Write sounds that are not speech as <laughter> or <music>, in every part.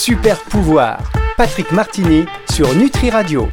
Super pouvoir. Patrick Martini sur Nutri Radio.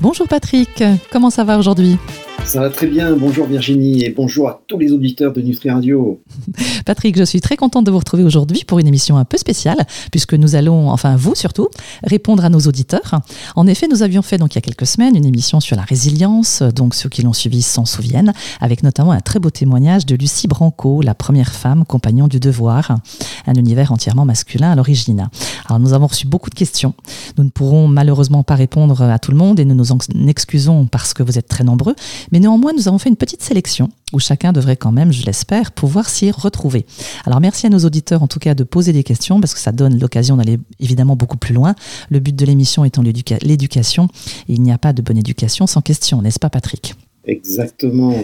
Bonjour Patrick, comment ça va aujourd'hui? Ça va très bien. Bonjour Virginie et bonjour à tous les auditeurs de Nutri Radio. <laughs> Patrick, je suis très contente de vous retrouver aujourd'hui pour une émission un peu spéciale puisque nous allons, enfin vous surtout, répondre à nos auditeurs. En effet, nous avions fait donc il y a quelques semaines une émission sur la résilience, donc ceux qui l'ont suivi s'en souviennent, avec notamment un très beau témoignage de Lucie Branco, la première femme compagnon du devoir, un univers entièrement masculin à l'origine. Alors nous avons reçu beaucoup de questions. Nous ne pourrons malheureusement pas répondre à tout le monde et nous nous en excusons parce que vous êtes très nombreux. Mais néanmoins, nous avons fait une petite sélection où chacun devrait quand même, je l'espère, pouvoir s'y retrouver. Alors merci à nos auditeurs en tout cas de poser des questions parce que ça donne l'occasion d'aller évidemment beaucoup plus loin. Le but de l'émission étant l'éducation. Il n'y a pas de bonne éducation sans question, n'est-ce pas Patrick? Exactement.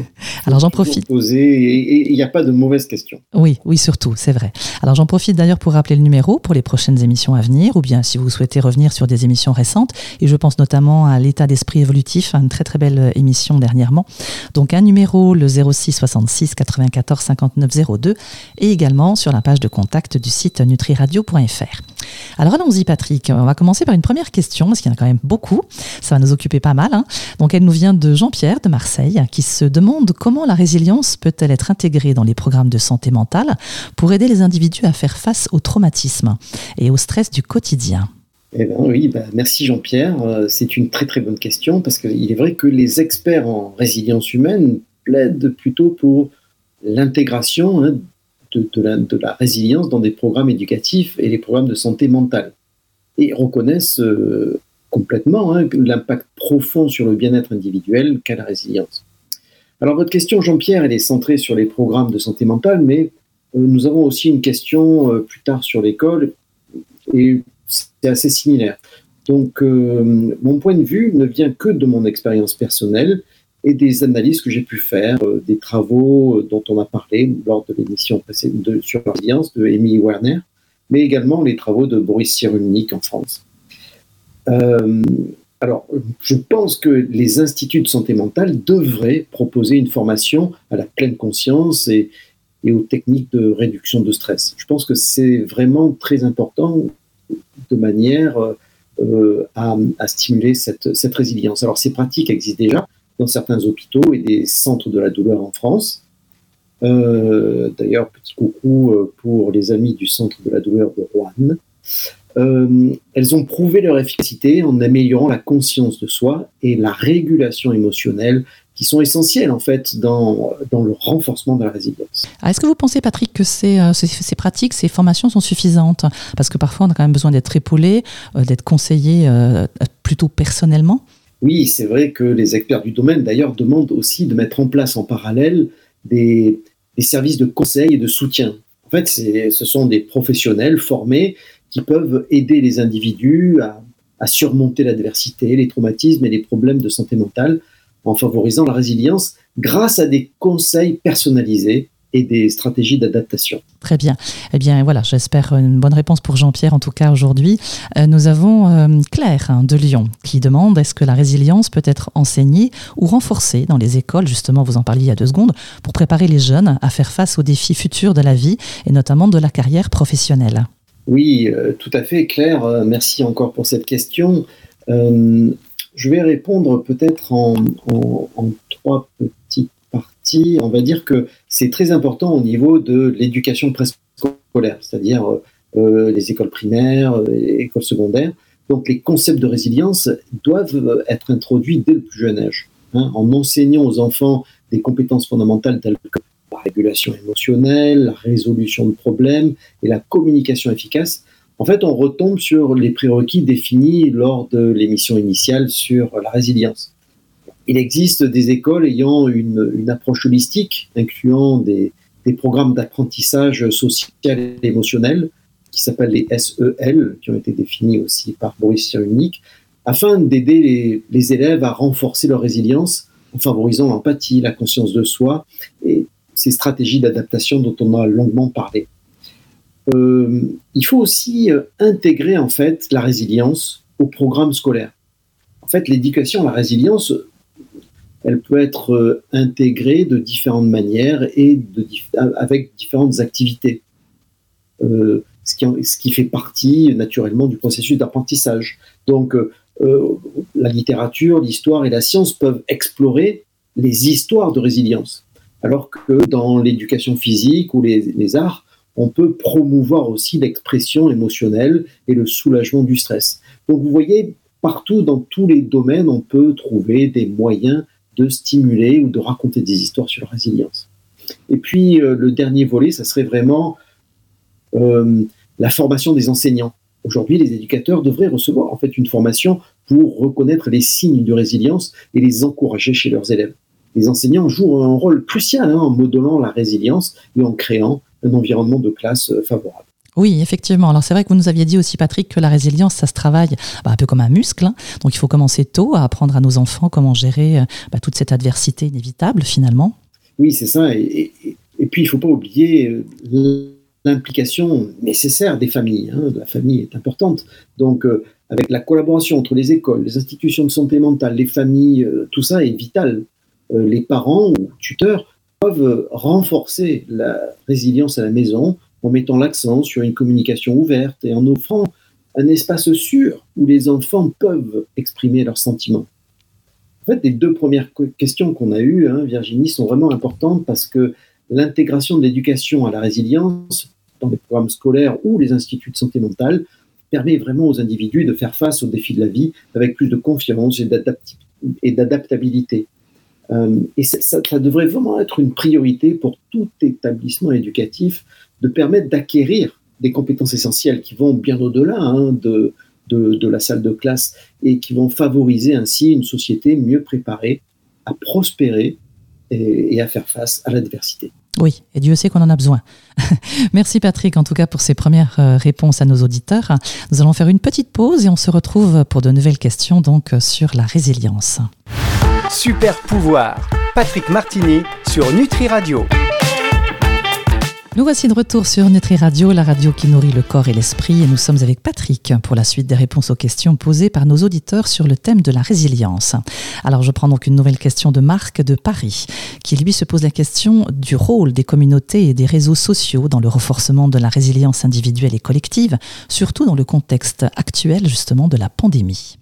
Alors j'en profite. Et il n'y a pas de mauvaises questions. Oui, oui, surtout, c'est vrai. Alors j'en profite d'ailleurs pour rappeler le numéro pour les prochaines émissions à venir, ou bien si vous souhaitez revenir sur des émissions récentes. Et je pense notamment à l'état d'esprit évolutif, une très très belle émission dernièrement. Donc un numéro, le 06 66 94 59 02, et également sur la page de contact du site nutriradio.fr. Alors allons-y Patrick, on va commencer par une première question, parce qu'il y en a quand même beaucoup. Ça va nous occuper pas mal. Hein. Donc elle nous vient de Jean-Pierre de Marseille qui se demande comment la résilience peut-elle être intégrée dans les programmes de santé mentale pour aider les individus à faire face au traumatisme et au stress du quotidien. Eh ben oui, bah, merci Jean-Pierre. Euh, c'est une très très bonne question parce qu'il est vrai que les experts en résilience humaine plaident plutôt pour l'intégration hein, de, la, résilience dans des programmes éducatifs et les programmes de santé mentale et reconnaissent euh, complètement hein, l'impact profond sur le bien-être individuel qu'a la résilience. Alors votre question, Jean-Pierre, elle est centrée sur les programmes de santé mentale, mais euh, nous avons aussi une question euh, plus tard sur l'école, et c'est assez similaire. Donc euh, mon point de vue ne vient que de mon expérience personnelle et des analyses que j'ai pu faire, des travaux dont on a parlé lors de l'émission sur la résilience de Emily Werner, mais également les travaux de Boris Cyrulnik en France. Euh, alors, je pense que les instituts de santé mentale devraient proposer une formation à la pleine conscience et, aux techniques de réduction de stress. Je pense que c'est vraiment très important de manière euh, à, stimuler cette, résilience. Alors, ces pratiques existent déjà dans certains hôpitaux et des centres de la douleur en France. Euh, d'ailleurs, petit coucou pour les amis du centre de la douleur de Rouen. Euh, elles ont prouvé leur efficacité en améliorant la conscience de soi et la régulation émotionnelle qui sont essentielles en fait dans, dans le renforcement de la résilience. Ah, est-ce que vous pensez Patrick que ces, euh, ces, pratiques, ces formations sont suffisantes? Parce que parfois on a quand même besoin d'être épaulé, euh, d'être conseillé plutôt personnellement Oui, c'est vrai que les experts du domaine d'ailleurs demandent aussi de mettre en place en parallèle des, des services de conseil et de soutien. En fait, ce sont des professionnels formés qui peuvent aider les individus à, surmonter l'adversité, les traumatismes et les problèmes de santé mentale en favorisant la résilience grâce à des conseils personnalisés et des stratégies d'adaptation. Très bien. Eh bien, voilà, j'espère une bonne réponse pour Jean-Pierre, en tout cas aujourd'hui. Euh, nous avons euh, Claire hein, de Lyon qui demande est-ce que la résilience peut être enseignée ou renforcée dans les écoles, justement, vous en parliez il y a deux secondes, pour préparer les jeunes à faire face aux défis futurs de la vie et notamment de la carrière professionnelle oui, euh, tout à fait, Claire. Euh, merci encore pour cette question. Euh, je vais répondre peut-être en, trois petites parties. On va dire que c'est très important au niveau de l'éducation préscolaire, c'est-à-dire les écoles primaires, les écoles secondaires. Donc les concepts de résilience doivent être introduits dès le plus jeune âge, hein, en enseignant aux enfants des compétences fondamentales telles que la régulation émotionnelle, la résolution de problèmes et la communication efficace, en fait, on retombe sur les prérequis définis lors de l'émission initiale sur la résilience. Il existe des écoles ayant une, approche holistique, incluant des, programmes d'apprentissage social et émotionnel, qui s'appellent les SEL, qui ont été définis aussi par Boris Cyrulnik, afin d'aider les, les élèves à renforcer leur résilience en favorisant l'empathie, la conscience de soi et ces stratégies d'adaptation dont on a longuement parlé. Euh, il faut aussi euh, intégrer en fait la résilience au programme scolaire. En fait, l'éducation à la résilience, elle peut être euh, intégrée de différentes manières et avec différentes activités. ce qui, fait partie naturellement du processus d'apprentissage. Donc, la littérature, l'histoire et la science peuvent explorer les histoires de résilience, alors que dans l'éducation physique ou les, arts, on peut promouvoir aussi l'expression émotionnelle et le soulagement du stress. Donc vous voyez, partout dans tous les domaines, on peut trouver des moyens de stimuler ou de raconter des histoires sur la résilience. Et puis euh, le dernier volet, ça serait vraiment euh, la formation des enseignants. Aujourd'hui, les éducateurs devraient recevoir en fait une formation pour reconnaître les signes de résilience et les encourager chez leurs élèves. Les enseignants jouent un rôle crucial hein, en modelant la résilience et en créant un environnement de classe euh, favorable. Oui, effectivement. Alors c'est vrai que vous nous aviez dit aussi, Patrick, que la résilience, ça se travaille bah, un peu comme un muscle. Hein. Donc il faut commencer tôt à apprendre à nos enfants comment gérer euh, bah, toute cette adversité inévitable, finalement. Oui, c'est ça. Et, puis il ne faut pas oublier euh, l'implication nécessaire des familles. Hein. La famille est importante. Donc avec la collaboration entre les écoles, les institutions de santé mentale, les familles, euh, tout ça est vital. Euh, les parents ou tuteurs peuvent renforcer la résilience à la maison en mettant l'accent sur une communication ouverte et en offrant un espace sûr où les enfants peuvent exprimer leurs sentiments. En fait, les deux premières questions qu'on a eues, hein, Virginie, sont vraiment importantes parce que l'intégration de l'éducation à la résilience dans les programmes scolaires ou les instituts de santé mentale permet vraiment aux individus de faire face aux défis de la vie avec plus de confiance et d'adaptabilité. Euh, et ça, devrait vraiment être une priorité pour tout établissement éducatif de permettre d'acquérir des compétences essentielles qui vont bien au-delà hein, de, de, la salle de classe et qui vont favoriser ainsi une société mieux préparée à prospérer et à faire face à l'adversité. Oui, et Dieu sait qu'on en a besoin. <laughs> Merci Patrick, en tout cas, pour ces premières euh, réponses à nos auditeurs. Nous allons faire une petite pause et on se retrouve pour de nouvelles questions donc sur la résilience. Super pouvoir, Patrick Martini sur Nutri Radio. Nous voici de retour sur Nutri Radio, la radio qui nourrit le corps et l'esprit, et nous sommes avec Patrick pour la suite des réponses aux questions posées par nos auditeurs sur le thème de la résilience. Alors je prends donc une nouvelle question de Marc de Paris, qui lui se pose la question du rôle des communautés et des réseaux sociaux dans le renforcement de la résilience individuelle et collective, surtout dans le contexte actuel justement de la pandémie.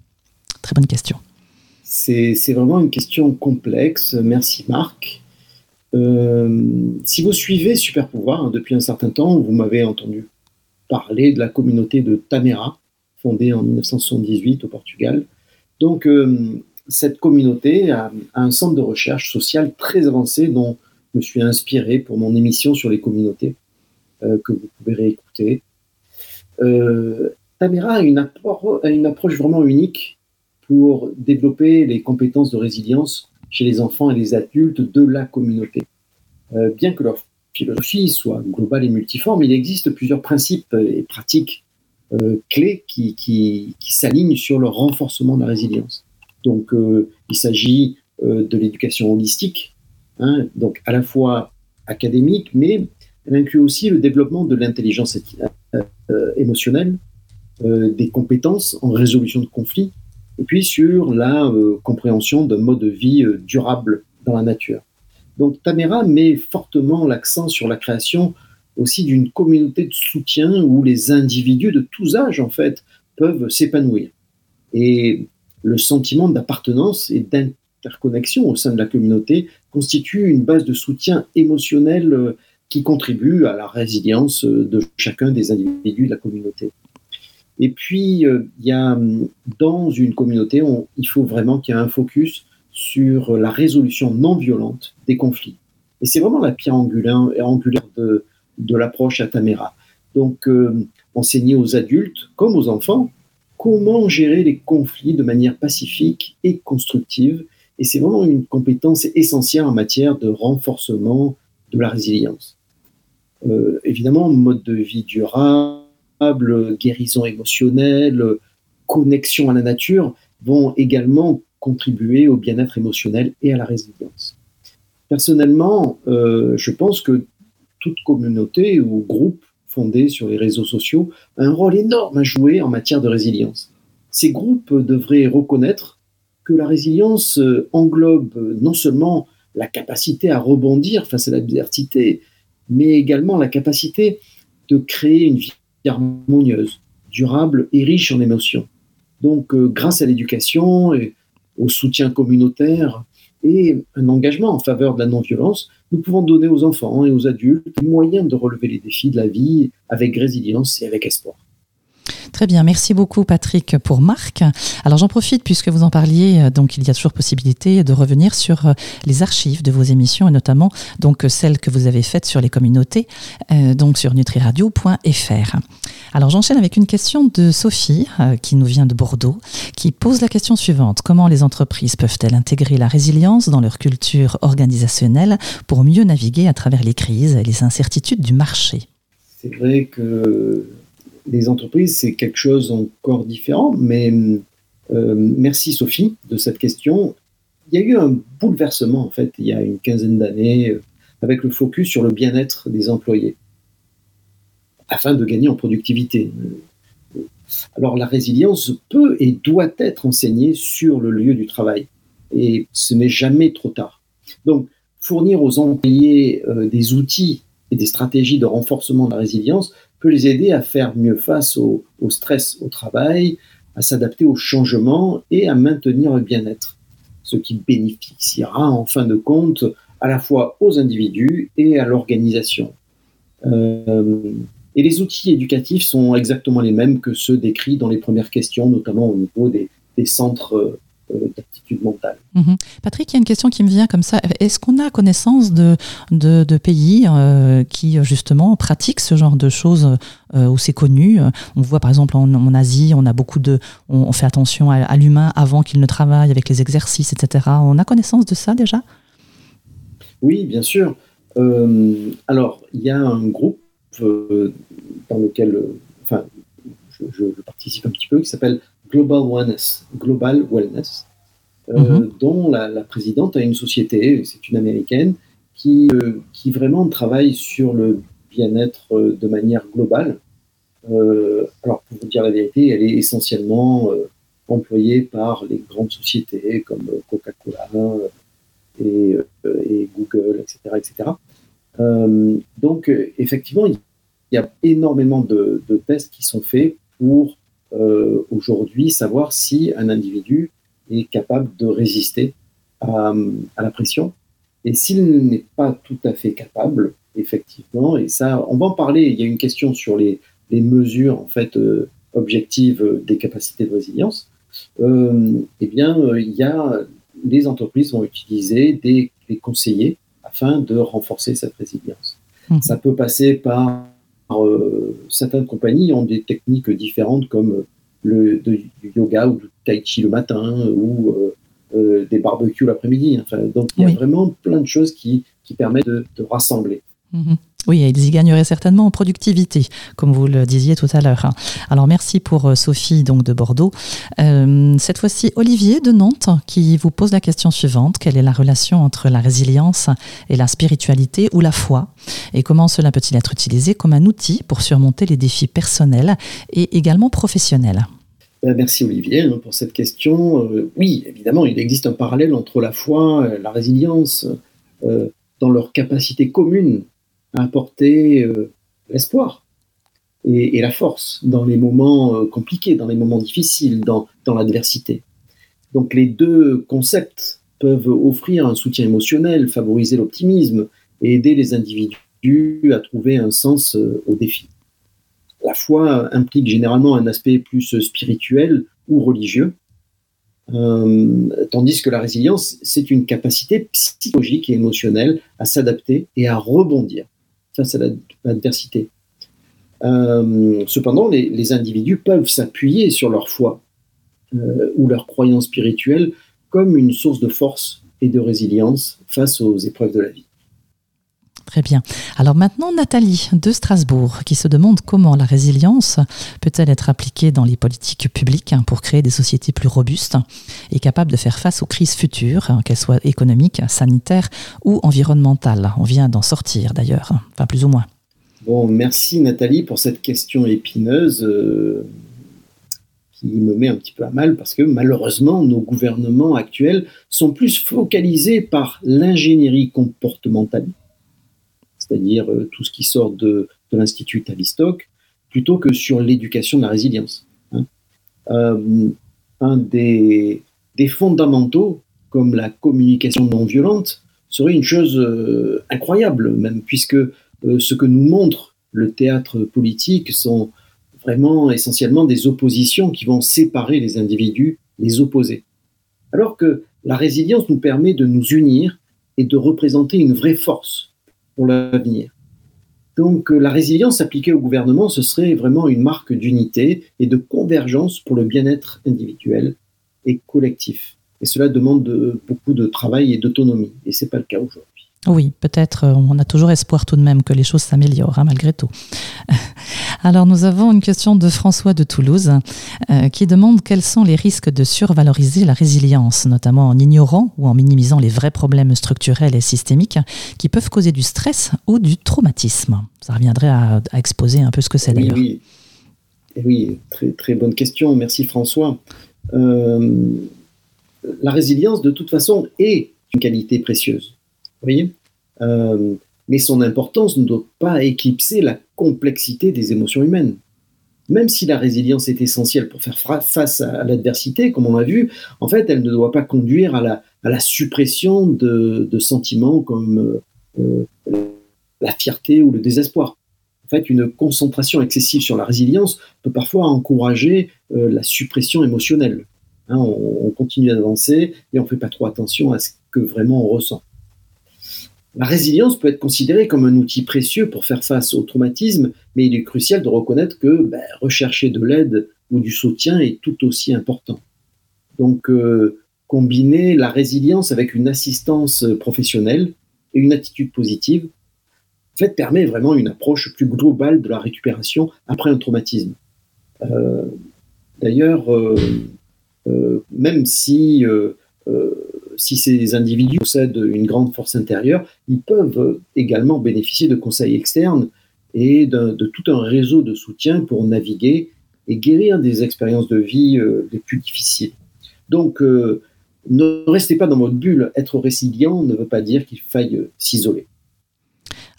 Très bonne question. C'est vraiment une question complexe. Merci Marc. Euh, si vous suivez Super Pouvoir hein, depuis un certain temps, vous m'avez entendu parler de la communauté de Tamera, fondée en 1978 au Portugal. Donc, euh, cette communauté a, un centre de recherche sociale très avancé dont je me suis inspiré pour mon émission sur les communautés, euh, que vous pouvez réécouter. Tamera a une, a une approche vraiment unique pour développer les compétences de résilience chez les enfants et les adultes de la communauté. Euh, bien que leur philosophie soit globale et multiforme, il existe plusieurs principes et pratiques euh, clés qui, qui, s'alignent sur le renforcement de la résilience. Donc, euh, il s'agit de l'éducation holistique, hein, donc à la fois académique, mais elle inclut aussi le développement de l'intelligence émotionnelle, des compétences en résolution de conflits, et puis sur la euh, compréhension d'un mode de vie euh, durable dans la nature. Donc Tamera met fortement l'accent sur la création aussi d'une communauté de soutien où les individus de tous âges en fait peuvent s'épanouir. Et le sentiment d'appartenance et d'interconnexion au sein de la communauté constitue une base de soutien émotionnel euh, qui contribue à la résilience de chacun des individus de la communauté. Et puis, euh, y a dans une communauté, il faut vraiment qu'il y ait un focus sur la résolution non violente des conflits. Et c'est vraiment la pierre angulaire, de, de l'approche à Tamera. Donc, euh, enseigner aux adultes comme aux enfants comment gérer les conflits de manière pacifique et constructive. Et c'est vraiment une compétence essentielle en matière de renforcement de la résilience. Euh, évidemment, mode de vie durable guérison émotionnelle, connexion à la nature vont également contribuer au bien-être émotionnel et à la résilience. Personnellement, euh, je pense que toute communauté ou groupe fondé sur les réseaux sociaux a un rôle énorme à jouer en matière de résilience. Ces groupes devraient reconnaître que la résilience euh, englobe non seulement la capacité à rebondir face à l'adversité, mais également la capacité de créer une vie harmonieuse, durable et riche en émotions. Donc, euh, grâce à l'éducation et au soutien communautaire et un engagement en faveur de la non-violence, nous pouvons donner aux enfants et aux adultes les moyens de relever les défis de la vie avec résilience et avec espoir. Très bien, merci beaucoup Patrick pour Marc. Alors j'en profite puisque vous en parliez, euh, donc il y a toujours possibilité de revenir sur euh, les archives de vos émissions et notamment donc celles que vous avez faites sur les communautés, euh, donc sur nutriradio.fr. Alors j'enchaîne avec une question de Sophie qui nous vient de Bordeaux, qui pose la question suivante comment les entreprises peuvent-elles intégrer la résilience dans leur culture organisationnelle pour mieux naviguer à travers les crises et les incertitudes du marché? C'est vrai que les entreprises, c'est quelque chose encore différent, mais euh, merci Sophie de cette question. Il y a eu un bouleversement, en fait, il y a une quinzaine d'années, euh, avec le focus sur le bien-être des employés, afin de gagner en productivité. Alors la résilience peut et doit être enseignée sur le lieu du travail, et ce n'est jamais trop tard. Donc, fournir aux employés euh, des outils et des stratégies de renforcement de la résilience peut les aider à faire mieux face au, stress au travail, à s'adapter aux changements et à maintenir le bien-être, ce qui bénéficiera en fin de compte à la fois aux individus et à l'organisation. Euh, et les outils éducatifs sont exactement les mêmes que ceux décrits dans les premières questions, notamment au niveau des, des centres euh, d'attitude mentale. Mhm. Patrick, il y a une question qui me vient comme ça. Est-ce qu'on a connaissance de, de, pays euh, qui justement pratiquent ce genre de choses euh, où c'est connu On voit par exemple en, Asie, on a beaucoup de, on, fait attention à, l'humain avant qu'il ne travaille avec les exercices, etc. On a connaissance de ça déjà? Oui, bien sûr. alors, il y a un groupe dans lequel, enfin, je, je, participe un petit peu, qui s'appelle Global Wellness, Global Wellness euh, mhm. dont la, présidente a une société, c'est une américaine, qui, euh, qui vraiment travaille sur le bien-être euh, de manière globale. alors, pour vous dire la vérité, elle est essentiellement employée par les grandes sociétés comme Coca-Cola et, et, Google, etc. etc. donc, effectivement, il y a énormément de, de tests qui sont faits pour aujourd'hui savoir si un individu est capable de résister à, la pression. Et s'il n'est pas tout à fait capable, effectivement, et ça, on va en parler, il y a une question sur les, les mesures en fait euh, objectives des capacités de résilience, euh, eh bien, il y a, les entreprises vont utiliser des, des conseillers afin de renforcer cette résilience. Mmh. Ça peut passer par euh, certaines compagnies ont des techniques différentes comme le, du yoga ou du tai chi le matin ou euh, euh, des barbecues l'après-midi. Enfin, donc il y a vraiment plein de choses qui, qui permettent de, rassembler. Mhm. Oui, ils y gagneraient certainement en productivité, comme vous le disiez tout à l'heure. Alors merci pour euh, Sophie donc de Bordeaux. Euh, cette fois-ci, Olivier de Nantes qui vous pose la question suivante quelle est la relation entre la résilience et la spiritualité ou la foi? Et comment cela peut-il être utilisé comme un outil pour surmonter les défis personnels et également professionnels? Ben, Merci Olivier hein, pour cette question. Euh, oui, évidemment, il existe un parallèle entre la foi et la résilience dans leur capacité commune à apporter euh, l'espoir et, la force dans les moments euh, compliqués, dans les moments difficiles, dans, l'adversité. Donc les deux concepts peuvent offrir un soutien émotionnel, favoriser l'optimisme et aider les individus à trouver un sens euh, au défi. La foi implique généralement un aspect plus spirituel ou religieux, tandis que la résilience, c'est une capacité psychologique et émotionnelle à s'adapter et à rebondir face à l'adversité. Euh, cependant, les, individus peuvent s'appuyer sur leur foi euh, ou leur croyance spirituelle comme une source de force et de résilience face aux épreuves de la vie. Très bien. Alors maintenant, Nathalie de Strasbourg, qui se demande comment la résilience peut-elle être appliquée dans les politiques publiques hein, pour créer des sociétés plus robustes et capables de faire face aux crises futures, hein, qu'elles soient économiques, sanitaires ou environnementales. On vient d'en sortir d'ailleurs, enfin plus ou moins. Bon, merci Nathalie pour cette question épineuse. Euh, qui me met un petit peu à mal parce que malheureusement, nos gouvernements actuels sont plus focalisés par l'ingénierie comportementale c'est-à-dire euh, tout ce qui sort de, l'Institut Tavistock, plutôt que sur l'éducation de la résilience. Hein. un des, des, fondamentaux, comme la communication non violente, serait une chose incroyable, même, puisque ce que nous montre le théâtre politique sont vraiment essentiellement des oppositions qui vont séparer les individus, les opposer. Alors que la résilience nous permet de nous unir et de représenter une vraie force l'avenir. Donc euh, la résilience appliquée au gouvernement, ce serait vraiment une marque d'unité et de convergence pour le bien-être individuel et collectif. Et cela demande beaucoup de travail et d'autonomie. Et ce n'est pas le cas aujourd'hui. Oui, peut-être, euh, on a toujours espoir tout de même que les choses s'améliorent, hein, malgré tout. <laughs> Alors, nous avons une question de François de Toulouse euh, qui demande quels sont les risques de survaloriser la résilience, notamment en ignorant ou en minimisant les vrais problèmes structurels et systémiques qui peuvent causer du stress ou du traumatisme. Ça reviendrait à, exposer un peu ce que c'est d'ailleurs. Oui, oui. très, très bonne question. Merci François. Euh, la résilience, de toute façon, est une qualité précieuse. Voyez euh, mais son importance ne doit pas éclipser la complexité des émotions humaines. Même si la résilience est essentielle pour faire face à l'adversité, comme on l'a vu, en fait, elle ne doit pas conduire à la, suppression de, sentiments comme euh, la fierté ou le désespoir. En fait, une concentration excessive sur la résilience peut parfois encourager euh, la suppression émotionnelle. Hein, on, on, continue d'avancer et on ne fait pas trop attention à ce que vraiment on ressent. La résilience peut être considérée comme un outil précieux pour faire face au traumatisme, mais il est crucial de reconnaître que ben, rechercher de l'aide ou du soutien est tout aussi important. Donc, euh, combiner la résilience avec une assistance professionnelle et une attitude positive, permet vraiment une approche plus globale de la récupération après un traumatisme. Euh, d'ailleurs, euh, même si si ces individus possèdent une grande force intérieure, ils peuvent également bénéficier de conseils externes et de, tout un réseau de soutien pour naviguer et guérir des expériences de vie euh, les plus difficiles. Donc, euh, ne restez pas dans votre bulle. Être résilient ne veut pas dire qu'il faille s'isoler.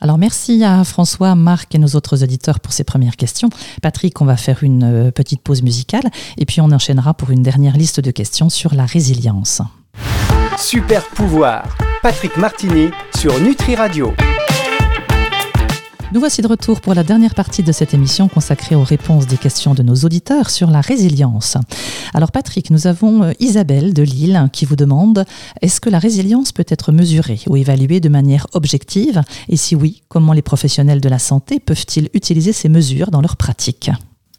Alors merci à François, Marc et nos autres auditeurs pour ces premières questions. Patrick, on va faire une euh, petite pause musicale et puis on enchaînera pour une dernière liste de questions sur la résilience. Super pouvoir, Patrick Martini sur Nutri Radio. Nous voici de retour pour la dernière partie de cette émission consacrée aux réponses des questions de nos auditeurs sur la résilience. Alors Patrick, nous avons euh, Isabelle de Lille qui vous demande est-ce que la résilience peut être mesurée ou évaluée de manière objective? Et si oui, comment les professionnels de la santé peuvent-ils utiliser ces mesures dans leur pratique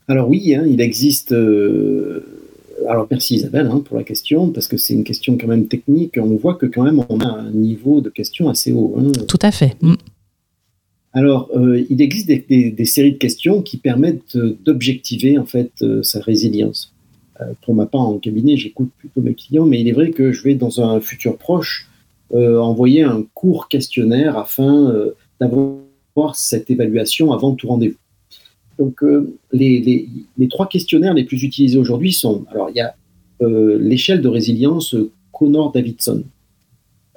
Alors oui, hein, il existe... Euh, alors merci Isabelle hein, pour la question, parce que c'est une question quand même technique. On voit que quand même on a un niveau de question assez haut. Hein. Tout à fait. Mm. Alors, euh, il existe des, séries de questions qui permettent euh, d'objectiver en fait euh, sa résilience. pour ma part, en cabinet, j'écoute plutôt mes clients, mais il est vrai que je vais dans un futur proche envoyer un court questionnaire afin d'avoir cette évaluation avant tout rendez-vous. Donc, euh, les, trois questionnaires les plus utilisés aujourd'hui sont, alors euh, l'échelle de résilience Connor-Davidson.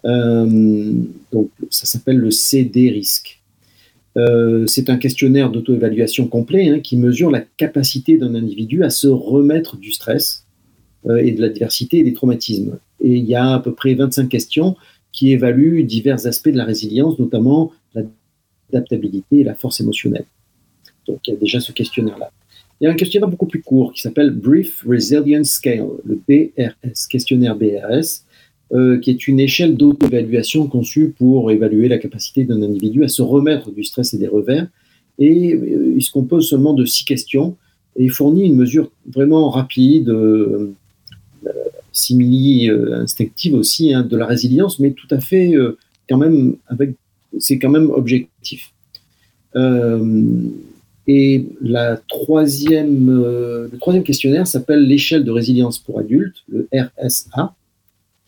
Euh, donc, ça s'appelle le CD-RISC. c'est un questionnaire d'auto-évaluation complet hein, qui mesure la capacité d'un individu à se remettre du stress et de l'adversité et des traumatismes. Et il y a à peu près 25 questions qui évaluent divers aspects de la résilience, notamment l'adaptabilité et la force émotionnelle. Donc il y a déjà ce questionnaire-là. Il y a un questionnaire beaucoup plus court qui s'appelle Brief Resilience Scale, le BRS, questionnaire BRS, euh, qui est une échelle d'auto-évaluation conçue pour évaluer la capacité d'un individu à se remettre du stress et des revers. Et euh, il se compose seulement de six questions et fournit une mesure vraiment rapide, euh, simili-instinctive aussi, hein, de la résilience, mais tout à fait quand même avec, c'est quand même objectif. Et la troisième, euh, le troisième questionnaire s'appelle l'échelle de résilience pour adultes, le RSA,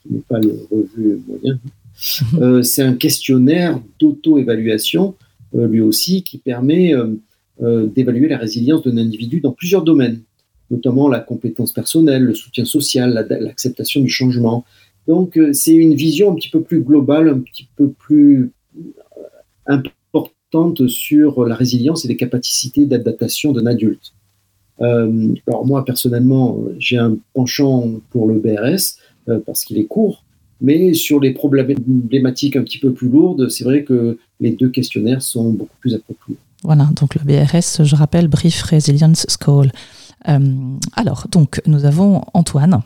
qui n'est pas le revu moyen. Euh, c'est un questionnaire d'auto-évaluation, euh, lui aussi, qui permet d'évaluer la résilience d'un individu dans plusieurs domaines, notamment la compétence personnelle, le soutien social, l'acceptation du changement. Donc, c'est une vision un petit peu plus globale, un petit peu plus sur la résilience et les capacités d'adaptation d'un adulte. Euh, alors moi, personnellement, j'ai un penchant pour le BRS euh, parce qu'il est court, mais sur les problématiques un petit peu plus lourdes, c'est vrai que les deux questionnaires sont beaucoup plus appropriés. Voilà, donc le BRS, je rappelle, Brief Resilience School. Euh, alors, donc, nous avons Antoine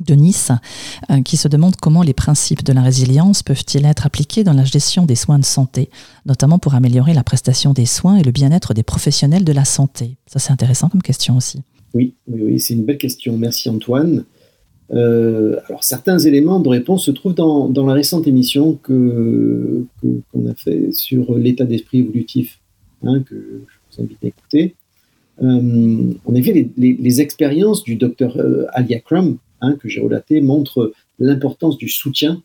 de Nice, euh, qui se demande comment les principes de la résilience peuvent-ils être appliqués dans la gestion des soins de santé, notamment pour améliorer la prestation des soins et le bien-être des professionnels de la santé. Ça, c'est intéressant comme question aussi. Oui, oui, c'est une belle question. Merci Antoine. Euh, alors, certains éléments de réponse se trouvent dans, la récente émission que qu'on a fait sur l'état d'esprit évolutif, hein, que je vous invite à écouter. Euh, en effet, les, expériences du docteur Alia Crum, Hein, que j'ai relaté montre l'importance du soutien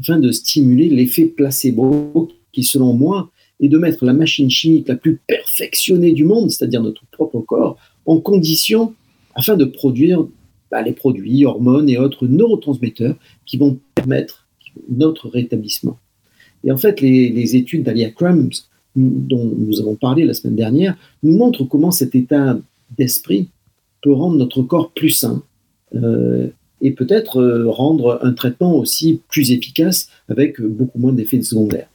afin de stimuler l'effet placebo qui, selon moi, est de mettre la machine chimique la plus perfectionnée du monde, c'est-à-dire notre propre corps, en condition afin de produire bah, les produits, hormones et autres neurotransmetteurs qui vont permettre notre rétablissement. Et en fait, les, études d'Alia Crumbs, dont nous avons parlé la semaine dernière, nous montrent comment cet état d'esprit peut rendre notre corps plus sain, et peut-être euh, rendre un traitement aussi plus efficace avec beaucoup moins d'effets secondaires.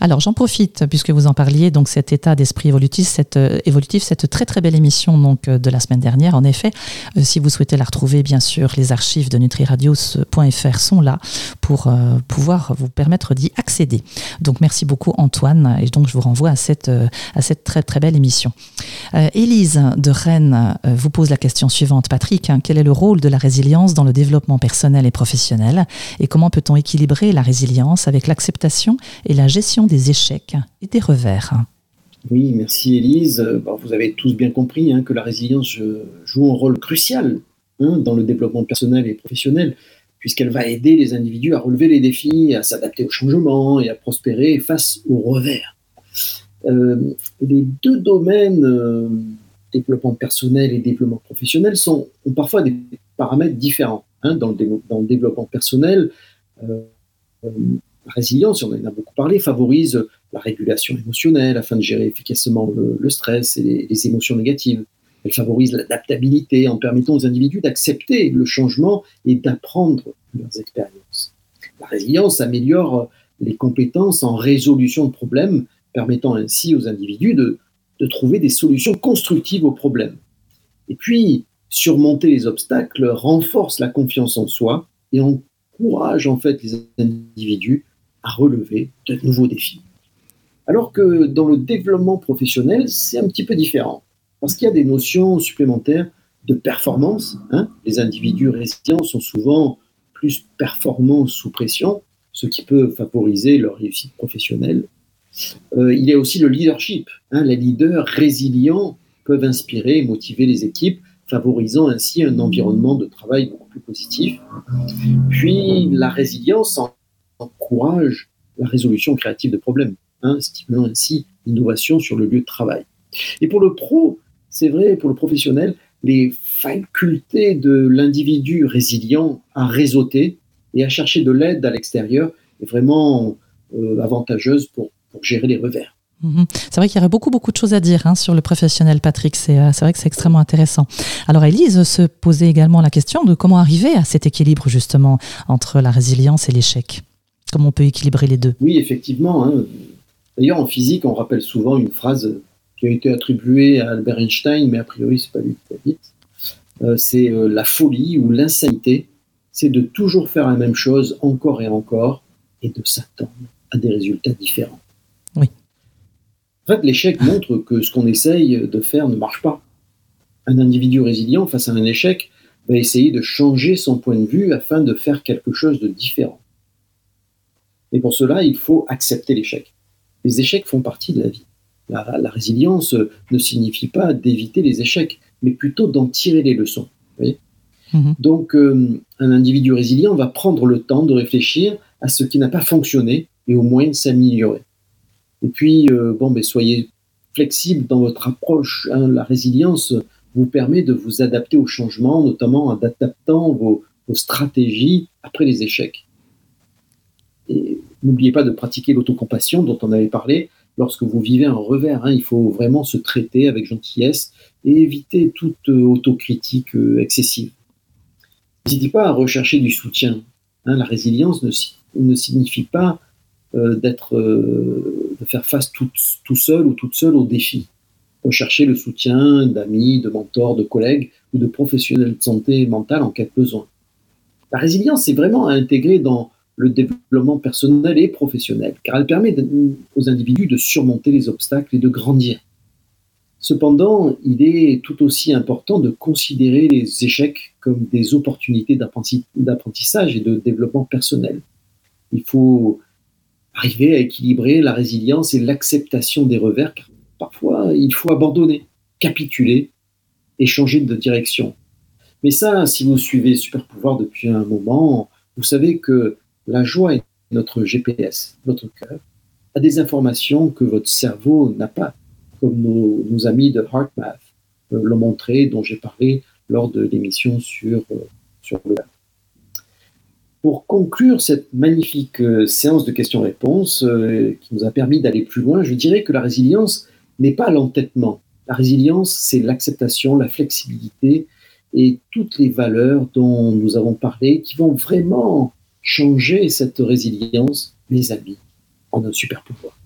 Alors j'en profite puisque vous en parliez donc cet état d'esprit évolutif, cette euh, cette très très belle émission donc euh, de la semaine dernière. En effet, euh, si vous souhaitez la retrouver, bien sûr, les archives de nutriradio.fr sont là pour pouvoir vous permettre d'y accéder. Donc merci beaucoup Antoine et donc je vous renvoie à cette à cette très très belle émission. Élise de Rennes vous pose la question suivante, Patrick. Hein, quel est le rôle de la résilience dans le développement personnel et professionnel? Et comment peut-on équilibrer la résilience avec l'acceptation et la gestion des échecs et des revers. Oui, merci Élise. vous avez tous bien compris hein, que la résilience joue un rôle crucial hein, dans le développement personnel et professionnel, puisqu'elle va aider les individus à relever les défis, à s'adapter au changement et à prospérer face aux revers. Euh, les deux domaines, euh, développement personnel et développement professionnel, ont parfois des paramètres différents. Hein, dans, le développement personnel, euh, la résilience, on en a beaucoup parlé, favorise la régulation émotionnelle afin de gérer efficacement le, stress et les, émotions négatives. Elle favorise l'adaptabilité en permettant aux individus d'accepter le changement et d'apprendre leurs expériences. La résilience améliore les compétences en résolution de problèmes, permettant ainsi aux individus de, de trouver des solutions constructives aux problèmes. Et puis, surmonter les obstacles renforce la confiance en soi et encourage en fait les individus à relever de nouveaux défis. Alors que dans le développement professionnel, c'est un petit peu différent, parce qu'il y a des notions supplémentaires de performance. Hein. Les individus résilients sont souvent plus performants sous pression, ce qui peut favoriser leur réussite professionnelle. Euh, il y a aussi le leadership. Hein. Les leaders résilients peuvent inspirer et motiver les équipes, favorisant ainsi un environnement de travail beaucoup plus positif. Puis la résilience encourage la résolution créative de problèmes, hein, stimulant ainsi l'innovation sur le lieu de travail. Et pour le pro, c'est vrai, pour le professionnel, les facultés de l'individu résilient à réseauter et à chercher de l'aide à l'extérieur est vraiment euh, avantageuse pour, gérer les revers. Mhm. C'est vrai qu'il y aurait beaucoup, beaucoup de choses à dire hein, sur le professionnel, Patrick. Euh, c'est vrai que c'est extrêmement intéressant. Alors, Elise se posait également la question de comment arriver à cet équilibre, justement, entre la résilience et l'échec. Comment on peut équilibrer les deux? Oui, effectivement. Hein. D'ailleurs, en physique, on rappelle souvent une phrase qui a été attribuée à Albert Einstein, mais a priori, c'est pas lui qui l'a dit. Euh, c'est euh, la folie ou l'insanité, c'est de toujours faire la même chose encore et encore et de s'attendre à des résultats différents. Oui. En fait, l'échec montre que ce qu'on essaye de faire ne marche pas. Un individu résilient face à un échec va essayer de changer son point de vue afin de faire quelque chose de différent. Et pour cela, il faut accepter l'échec. Les échecs font partie de la vie. La, résilience ne signifie pas d'éviter les échecs, mais plutôt d'en tirer les leçons. Mhm. Donc, euh, un individu résilient va prendre le temps de réfléchir à ce qui n'a pas fonctionné et au moyen de s'améliorer. Et puis, euh, bon, mais soyez flexible dans votre approche. Hein. La résilience vous permet de vous adapter au changement, notamment en adaptant vos stratégies après les échecs. N'oubliez pas de pratiquer l'autocompassion dont on avait parlé, lorsque vous vivez un revers. Hein. Il faut vraiment se traiter avec gentillesse et éviter toute autocritique excessive. N'hésitez pas à rechercher du soutien. Hein. La résilience ne, signifie pas d'être, de faire face tout, seul ou toute seule aux défis rechercher le soutien d'amis, de mentors, de collègues ou de professionnels de santé mentale en cas de besoin. La résilience est vraiment à intégrer dans le développement personnel et professionnel, car elle permet aux individus de surmonter les obstacles et de grandir. Cependant, il est tout aussi important de considérer les échecs comme des opportunités d'apprentissage et de développement personnel. Il faut arriver à équilibrer la résilience et l'acceptation des revers, car parfois il faut abandonner, capituler et changer de direction. Mais ça, si vous suivez Super Pouvoir depuis un moment, vous savez que la joie est notre GPS, notre cœur, a des informations que votre cerveau n'a pas, comme nos, amis de HeartMath euh, l'ont montré, dont j'ai parlé lors de l'émission sur, euh, sur pour conclure cette magnifique euh, séance de questions-réponses qui nous a permis d'aller plus loin, je dirais que la résilience n'est pas l'entêtement. La résilience, c'est l'acceptation, la flexibilité et toutes les valeurs dont nous avons parlé qui vont vraiment changer cette résilience, mes amis, en un super pouvoir.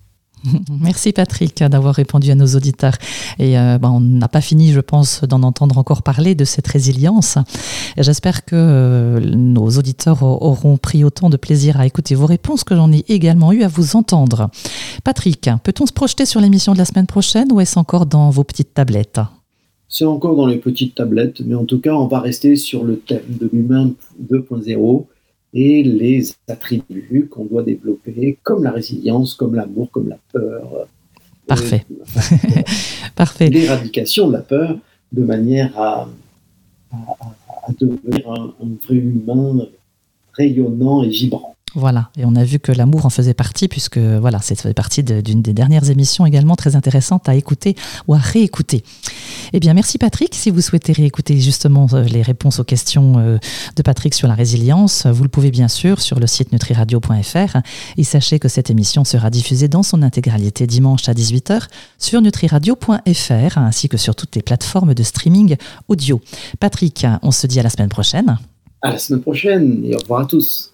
<laughs> Merci Patrick d'avoir répondu à nos auditeurs. Et euh, ben, on n'a pas fini, je pense, d'en entendre encore parler de cette résilience. J'espère que euh, nos auditeurs auront pris autant de plaisir à écouter vos réponses que j'en ai également eu à vous entendre. Patrick, peut-on se projeter sur l'émission de la semaine prochaine ou est-ce encore dans vos petites tablettes? C'est encore dans les petites tablettes, mais en tout cas, on va rester sur le thème de l'humain 2.0 et les attributs qu'on doit développer, comme la résilience, comme l'amour, comme la peur. Parfait. <laughs> Parfait. L'éradication de la peur de manière à, à, devenir un, vrai humain rayonnant et vibrant. Voilà, et on a vu que l'amour en faisait partie, puisque voilà, c'est fait partie d'une des dernières émissions également très intéressantes à écouter ou à réécouter. Eh bien, merci Patrick. Si vous souhaitez réécouter justement euh, les réponses aux questions euh, de Patrick sur la résilience, vous le pouvez bien sûr sur le site nutriradio.fr. Et sachez que cette émission sera diffusée dans son intégralité dimanche à 18h sur nutriradio.fr, ainsi que sur toutes les plateformes de streaming audio. Patrick, on se dit à la semaine prochaine. À la semaine prochaine et au revoir à tous.